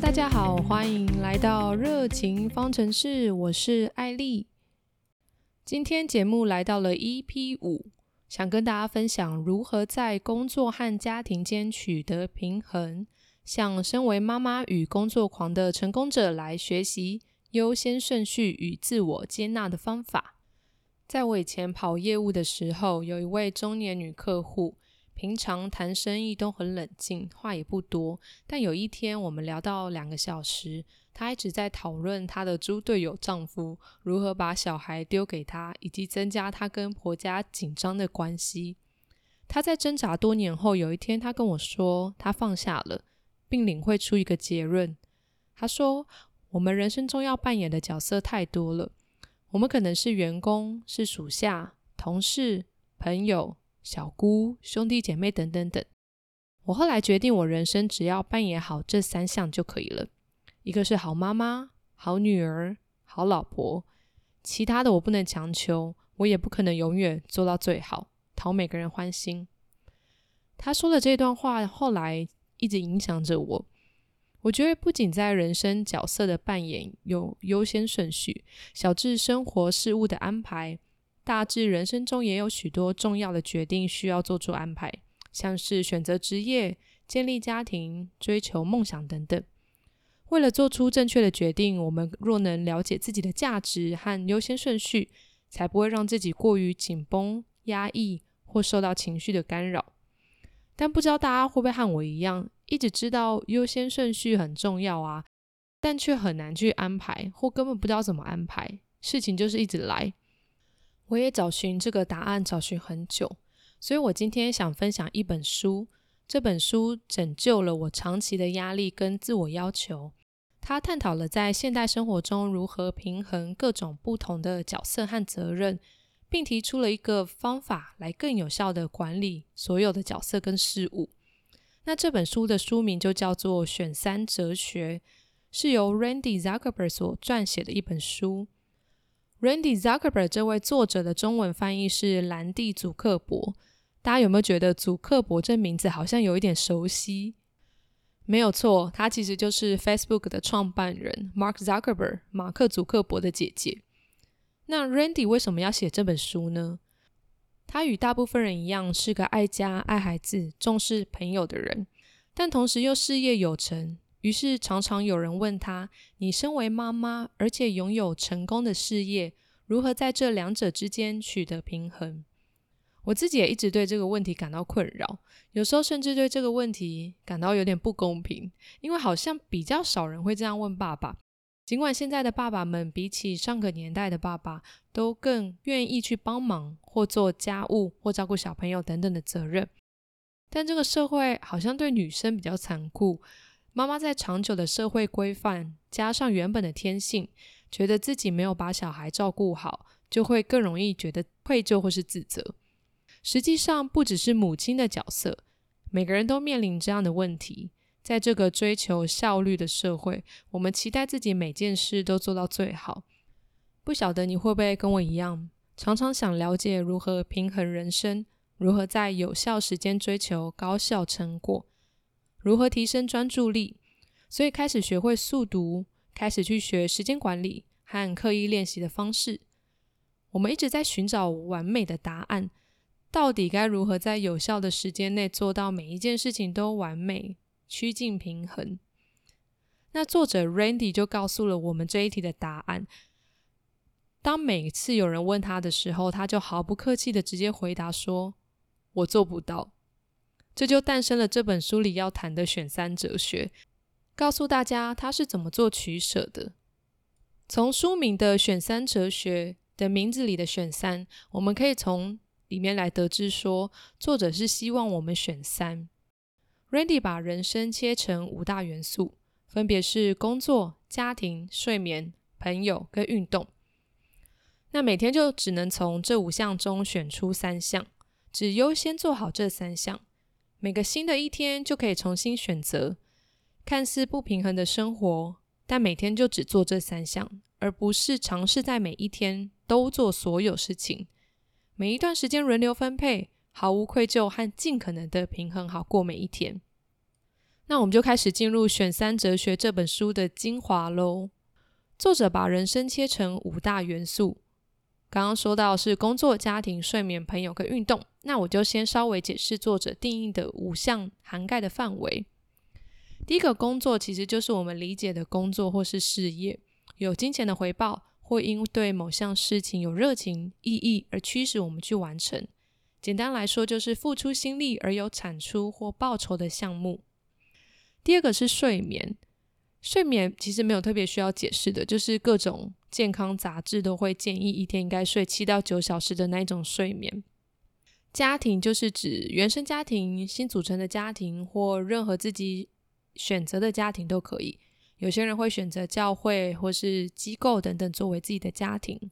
大家好，欢迎来到热情方程式，我是艾丽。今天节目来到了 EP 五，想跟大家分享如何在工作和家庭间取得平衡，向身为妈妈与工作狂的成功者来学习优先顺序与自我接纳的方法。在我以前跑业务的时候，有一位中年女客户。平常谈生意都很冷静，话也不多。但有一天，我们聊到两个小时，她一直在讨论她的猪队友丈夫如何把小孩丢给她，以及增加她跟婆家紧张的关系。她在挣扎多年后，有一天她跟我说，她放下了，并领会出一个结论。她说：“我们人生中要扮演的角色太多了，我们可能是员工，是属下、同事、朋友。”小姑、兄弟姐妹等等等，我后来决定，我人生只要扮演好这三项就可以了。一个是好妈妈、好女儿、好老婆，其他的我不能强求，我也不可能永远做到最好，讨每个人欢心。他说的这段话，后来一直影响着我。我觉得不仅在人生角色的扮演有优先顺序，小至生活事务的安排。大致人生中也有许多重要的决定需要做出安排，像是选择职业、建立家庭、追求梦想等等。为了做出正确的决定，我们若能了解自己的价值和优先顺序，才不会让自己过于紧绷、压抑或受到情绪的干扰。但不知道大家会不会和我一样，一直知道优先顺序很重要啊，但却很难去安排，或根本不知道怎么安排，事情就是一直来。我也找寻这个答案，找寻很久，所以我今天想分享一本书。这本书拯救了我长期的压力跟自我要求。它探讨了在现代生活中如何平衡各种不同的角色和责任，并提出了一个方法来更有效的管理所有的角色跟事物。那这本书的书名就叫做《选三哲学》，是由 Randy Zuckerberg 所撰写的一本书。Randy Zuckerberg 这位作者的中文翻译是兰蒂·祖克伯。大家有没有觉得祖克伯这名字好像有一点熟悉？没有错，他其实就是 Facebook 的创办人 Mark Zuckerberg，马克·祖克伯的姐姐。那 Randy 为什么要写这本书呢？他与大部分人一样，是个爱家、爱孩子、重视朋友的人，但同时又事业有成。于是常常有人问他：“你身为妈妈，而且拥有成功的事业，如何在这两者之间取得平衡？”我自己也一直对这个问题感到困扰，有时候甚至对这个问题感到有点不公平，因为好像比较少人会这样问爸爸。尽管现在的爸爸们比起上个年代的爸爸，都更愿意去帮忙或做家务或照顾小朋友等等的责任，但这个社会好像对女生比较残酷。妈妈在长久的社会规范加上原本的天性，觉得自己没有把小孩照顾好，就会更容易觉得愧疚或是自责。实际上，不只是母亲的角色，每个人都面临这样的问题。在这个追求效率的社会，我们期待自己每件事都做到最好。不晓得你会不会跟我一样，常常想了解如何平衡人生，如何在有效时间追求高效成果。如何提升专注力？所以开始学会速读，开始去学时间管理和刻意练习的方式。我们一直在寻找完美的答案，到底该如何在有效的时间内做到每一件事情都完美、趋近平衡？那作者 Randy 就告诉了我们这一题的答案。当每次有人问他的时候，他就毫不客气的直接回答说：“我做不到。”这就诞生了这本书里要谈的选三哲学，告诉大家他是怎么做取舍的。从书名的选三哲学的名字里的选三，我们可以从里面来得知说，作者是希望我们选三。Randy 把人生切成五大元素，分别是工作、家庭、睡眠、朋友跟运动。那每天就只能从这五项中选出三项，只优先做好这三项。每个新的一天就可以重新选择，看似不平衡的生活，但每天就只做这三项，而不是尝试在每一天都做所有事情。每一段时间轮流分配，毫无愧疚和尽可能的平衡好过每一天。那我们就开始进入《选三哲学》这本书的精华喽。作者把人生切成五大元素，刚刚说到是工作、家庭、睡眠、朋友跟运动。那我就先稍微解释作者定义的五项涵盖的范围。第一个工作其实就是我们理解的工作或是事业，有金钱的回报，或因对某项事情有热情、意义而驱使我们去完成。简单来说，就是付出心力而有产出或报酬的项目。第二个是睡眠，睡眠其实没有特别需要解释的，就是各种健康杂志都会建议一天应该睡七到九小时的那一种睡眠。家庭就是指原生家庭、新组成的家庭或任何自己选择的家庭都可以。有些人会选择教会或是机构等等作为自己的家庭。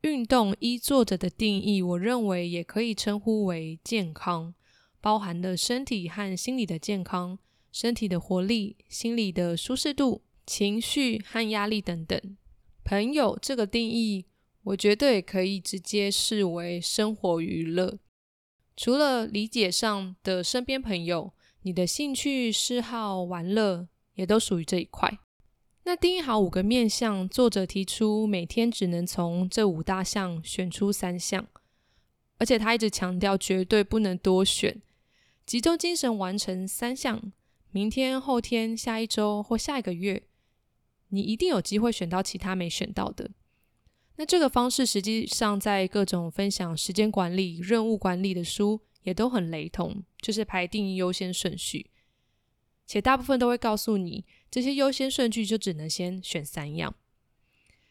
运动依作者的定义，我认为也可以称呼为健康，包含了身体和心理的健康。身体的活力、心理的舒适度、情绪和压力等等。朋友这个定义，我觉得也可以直接视为生活娱乐。除了理解上的身边朋友，你的兴趣嗜好、玩乐也都属于这一块。那定义好五个面向，作者提出每天只能从这五大项选出三项，而且他一直强调绝对不能多选，集中精神完成三项。明天、后天、下一周或下一个月，你一定有机会选到其他没选到的。那这个方式实际上在各种分享时间管理、任务管理的书也都很雷同，就是排定优先顺序，且大部分都会告诉你，这些优先顺序就只能先选三样，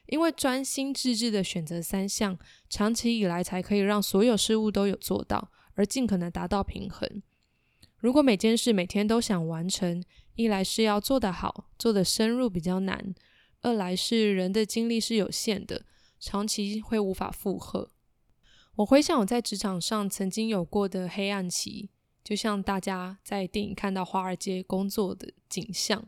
因为专心致志的选择三项，长期以来才可以让所有事物都有做到，而尽可能达到平衡。如果每件事每天都想完成，一来是要做得好，做得深入比较难；二来是人的精力是有限的，长期会无法负荷。我回想我在职场上曾经有过的黑暗期，就像大家在电影看到华尔街工作的景象，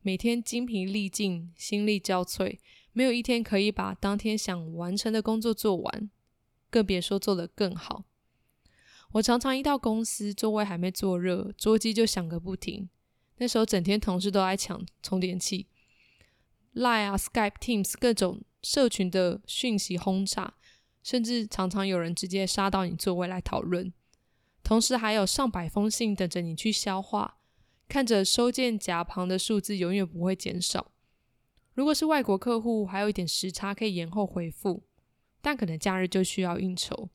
每天精疲力尽，心力交瘁，没有一天可以把当天想完成的工作做完，更别说做得更好。我常常一到公司，座位还没坐热，桌机就响个不停。那时候整天同事都在抢充电器，Line 啊、Skype、Teams 各种社群的讯息轰炸，甚至常常有人直接杀到你座位来讨论。同时还有上百封信等着你去消化，看着收件夹旁的数字永远不会减少。如果是外国客户，还有一点时差可以延后回复，但可能假日就需要应酬。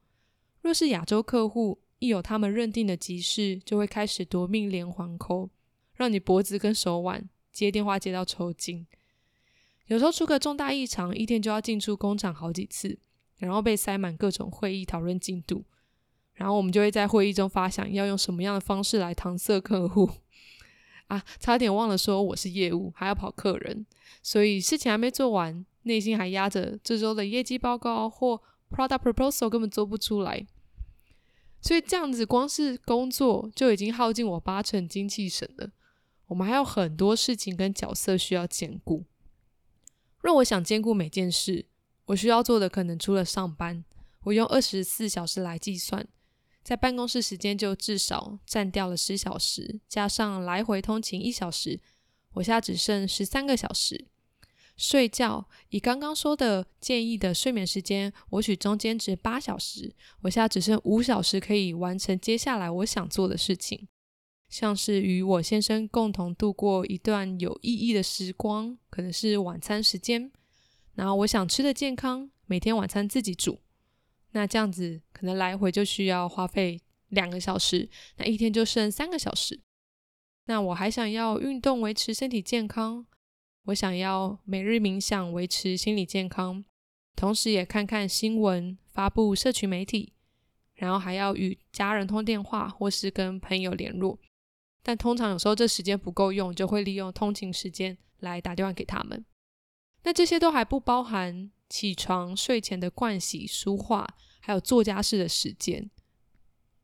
若是亚洲客户，一有他们认定的急事，就会开始夺命连环扣，让你脖子跟手腕接电话接到抽筋。有时候出个重大异常，一天就要进出工厂好几次，然后被塞满各种会议讨论进度，然后我们就会在会议中发想要用什么样的方式来搪塞客户。啊，差点忘了说我是业务，还要跑客人，所以事情还没做完，内心还压着这周的业绩报告或 product proposal 根本做不出来。所以这样子，光是工作就已经耗尽我八成精气神了。我们还有很多事情跟角色需要兼顾。若我想兼顾每件事，我需要做的可能除了上班，我用二十四小时来计算，在办公室时间就至少占掉了十小时，加上来回通勤一小时，我现在只剩十三个小时。睡觉，以刚刚说的建议的睡眠时间，我取中间值八小时，我现在只剩五小时可以完成接下来我想做的事情，像是与我先生共同度过一段有意义的时光，可能是晚餐时间，然后我想吃的健康，每天晚餐自己煮，那这样子可能来回就需要花费两个小时，那一天就剩三个小时，那我还想要运动维持身体健康。我想要每日冥想，维持心理健康，同时也看看新闻，发布社群媒体，然后还要与家人通电话或是跟朋友联络。但通常有时候这时间不够用，就会利用通勤时间来打电话给他们。那这些都还不包含起床、睡前的盥洗、梳化，还有做家事的时间。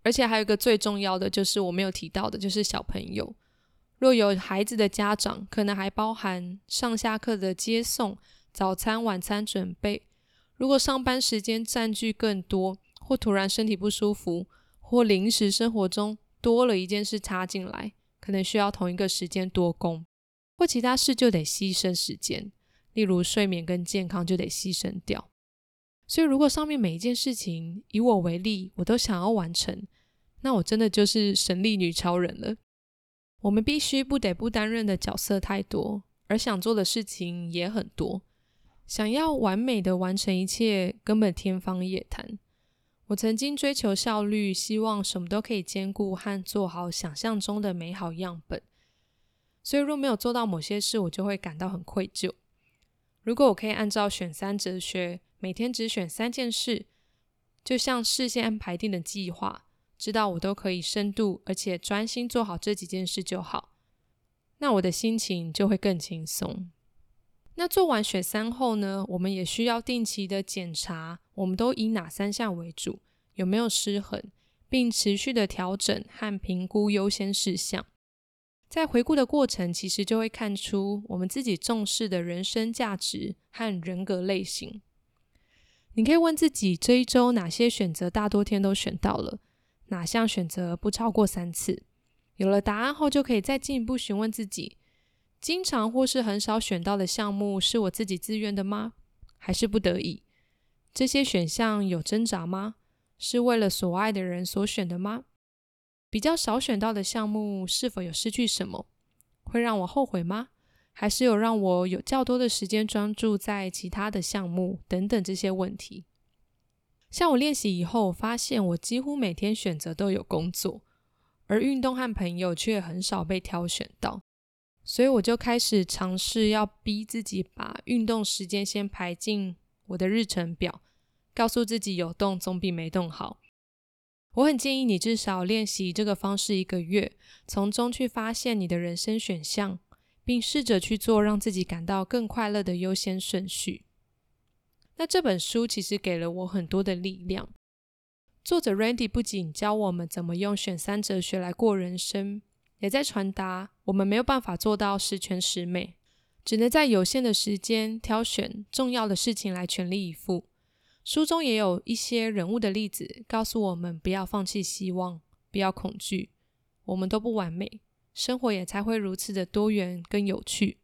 而且还有一个最重要的，就是我没有提到的，就是小朋友。若有孩子的家长，可能还包含上下课的接送、早餐、晚餐准备。如果上班时间占据更多，或突然身体不舒服，或临时生活中多了一件事插进来，可能需要同一个时间多工，或其他事就得牺牲时间，例如睡眠跟健康就得牺牲掉。所以，如果上面每一件事情以我为例，我都想要完成，那我真的就是神力女超人了。我们必须不得不担任的角色太多，而想做的事情也很多，想要完美的完成一切，根本天方夜谭。我曾经追求效率，希望什么都可以兼顾和做好想象中的美好样本，所以若没有做到某些事，我就会感到很愧疚。如果我可以按照选三哲学，每天只选三件事，就像事先安排定的计划，知道我都可以深度而且专心做好这几件事就好，那我的心情就会更轻松。那做完选三后呢？我们也需要定期的检查，我们都以哪三项为主，有没有失衡，并持续的调整和评估优先事项。在回顾的过程，其实就会看出我们自己重视的人生价值和人格类型。你可以问自己，这一周哪些选择大多天都选到了，哪项选择不超过三次？有了答案后，就可以再进一步询问自己。经常或是很少选到的项目，是我自己自愿的吗？还是不得已？这些选项有挣扎吗？是为了所爱的人所选的吗？比较少选到的项目，是否有失去什么？会让我后悔吗？还是有让我有较多的时间专注在其他的项目等等这些问题？像我练习以后，发现我几乎每天选择都有工作，而运动和朋友却很少被挑选到。所以我就开始尝试要逼自己把运动时间先排进我的日程表，告诉自己有动总比没动好。我很建议你至少练习这个方式一个月，从中去发现你的人生选项，并试着去做让自己感到更快乐的优先顺序。那这本书其实给了我很多的力量。作者 Randy 不仅教我们怎么用选三哲学来过人生。也在传达，我们没有办法做到十全十美，只能在有限的时间挑选重要的事情来全力以赴。书中也有一些人物的例子，告诉我们不要放弃希望，不要恐惧。我们都不完美，生活也才会如此的多元跟有趣。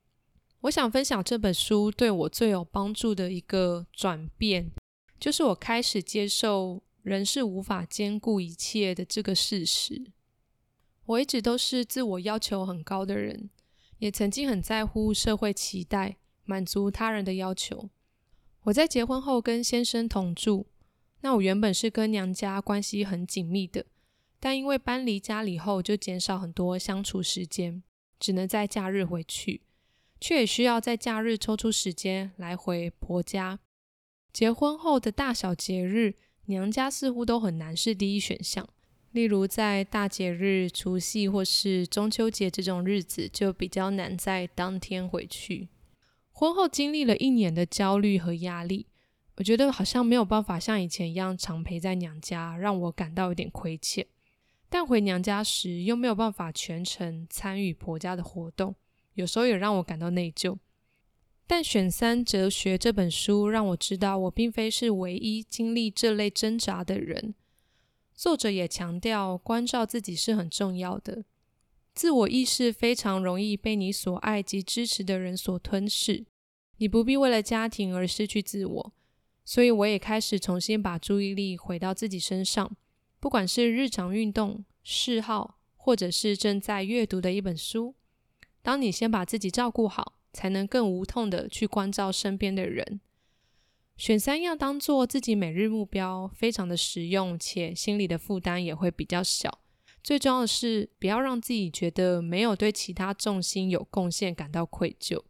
我想分享这本书对我最有帮助的一个转变，就是我开始接受人是无法兼顾一切的这个事实。我一直都是自我要求很高的人，也曾经很在乎社会期待，满足他人的要求。我在结婚后跟先生同住，那我原本是跟娘家关系很紧密的，但因为搬离家里后就减少很多相处时间，只能在假日回去，却也需要在假日抽出时间来回婆家。结婚后的大小节日，娘家似乎都很难是第一选项。例如，在大节日、除夕或是中秋节这种日子，就比较难在当天回去。婚后经历了一年的焦虑和压力，我觉得好像没有办法像以前一样常陪在娘家，让我感到有点亏欠。但回娘家时，又没有办法全程参与婆家的活动，有时候也让我感到内疚。但《选三哲学》这本书让我知道，我并非是唯一经历这类挣扎的人。作者也强调，关照自己是很重要的。自我意识非常容易被你所爱及支持的人所吞噬，你不必为了家庭而失去自我。所以，我也开始重新把注意力回到自己身上，不管是日常运动、嗜好，或者是正在阅读的一本书。当你先把自己照顾好，才能更无痛的去关照身边的人。选三样当做自己每日目标，非常的实用，且心里的负担也会比较小。最重要的是，不要让自己觉得没有对其他重心有贡献感到愧疚。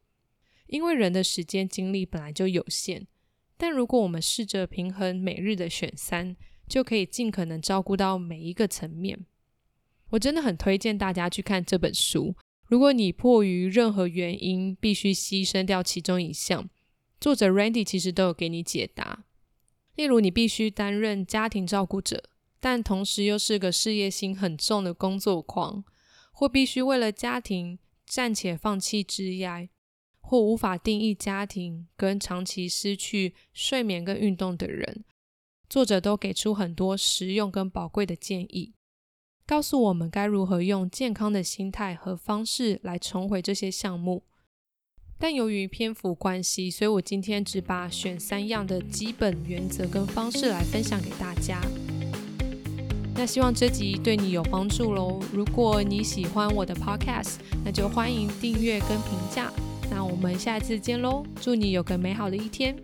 因为人的时间精力本来就有限，但如果我们试着平衡每日的选三，就可以尽可能照顾到每一个层面。我真的很推荐大家去看这本书。如果你迫于任何原因必须牺牲掉其中一项，作者 Randy 其实都有给你解答，例如你必须担任家庭照顾者，但同时又是个事业心很重的工作狂，或必须为了家庭暂且放弃职业，或无法定义家庭跟长期失去睡眠跟运动的人，作者都给出很多实用跟宝贵的建议。告诉我们该如何用健康的心态和方式来重回这些项目。但由于篇幅关系，所以我今天只把选三样的基本原则跟方式来分享给大家。那希望这集对你有帮助喽。如果你喜欢我的 podcast，那就欢迎订阅跟评价。那我们下次见喽！祝你有个美好的一天。